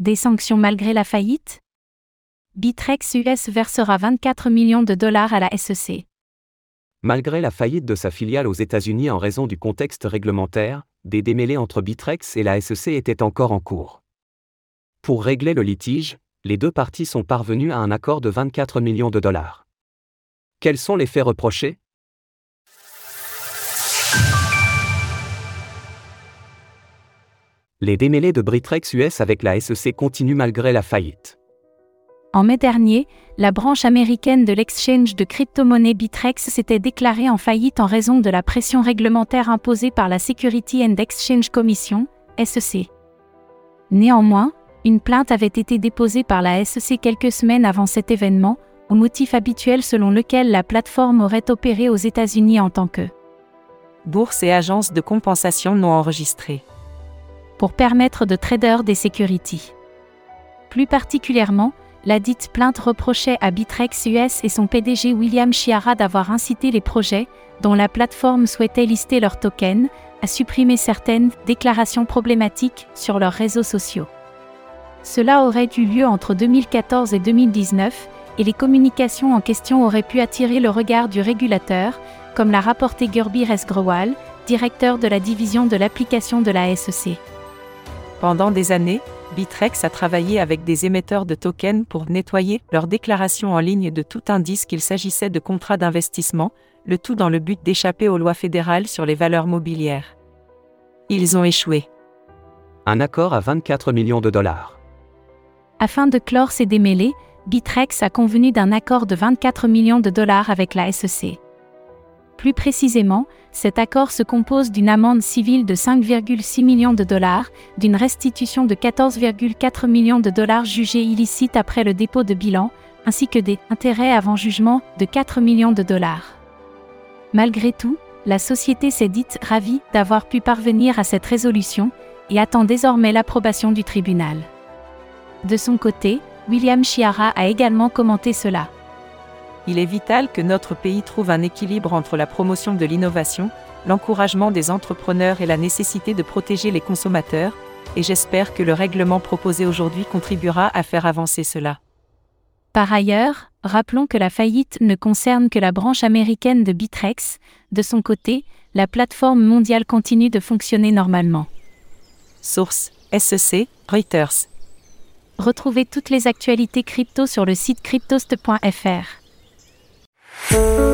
Des sanctions malgré la faillite? Bitrex US versera 24 millions de dollars à la SEC. Malgré la faillite de sa filiale aux États-Unis en raison du contexte réglementaire, des démêlés entre Bitrex et la SEC étaient encore en cours. Pour régler le litige, les deux parties sont parvenues à un accord de 24 millions de dollars. Quels sont les faits reprochés? Les démêlés de Bitrex US avec la SEC continuent malgré la faillite. En mai dernier, la branche américaine de l'exchange de crypto-monnaie Bitrex s'était déclarée en faillite en raison de la pression réglementaire imposée par la Security and Exchange Commission, SEC. Néanmoins, une plainte avait été déposée par la SEC quelques semaines avant cet événement, au motif habituel selon lequel la plateforme aurait opéré aux États-Unis en tant que bourse et agence de compensation non enregistrée pour permettre de traders des securities. Plus particulièrement, la dite plainte reprochait à Bitrex US et son PDG William Chiara d'avoir incité les projets, dont la plateforme souhaitait lister leurs tokens, à supprimer certaines déclarations problématiques sur leurs réseaux sociaux. Cela aurait eu lieu entre 2014 et 2019, et les communications en question auraient pu attirer le regard du régulateur, comme l'a rapporté Gerby Resgrewal, directeur de la division de l'application de la SEC. Pendant des années, Bitrex a travaillé avec des émetteurs de tokens pour nettoyer leurs déclarations en ligne de tout indice qu'il s'agissait de contrats d'investissement, le tout dans le but d'échapper aux lois fédérales sur les valeurs mobilières. Ils ont échoué. Un accord à 24 millions de dollars. Afin de clore ces démêlés, Bitrex a convenu d'un accord de 24 millions de dollars avec la SEC. Plus précisément, cet accord se compose d'une amende civile de 5,6 millions de dollars, d'une restitution de 14,4 millions de dollars jugés illicites après le dépôt de bilan, ainsi que des intérêts avant jugement de 4 millions de dollars. Malgré tout, la société s'est dite ravie d'avoir pu parvenir à cette résolution et attend désormais l'approbation du tribunal. De son côté, William Chiara a également commenté cela il est vital que notre pays trouve un équilibre entre la promotion de l'innovation, l'encouragement des entrepreneurs et la nécessité de protéger les consommateurs, et j'espère que le règlement proposé aujourd'hui contribuera à faire avancer cela. Par ailleurs, rappelons que la faillite ne concerne que la branche américaine de Bitrex, de son côté, la plateforme mondiale continue de fonctionner normalement. Source SEC, Reuters. Retrouvez toutes les actualités crypto sur le site cryptost.fr. Thank you.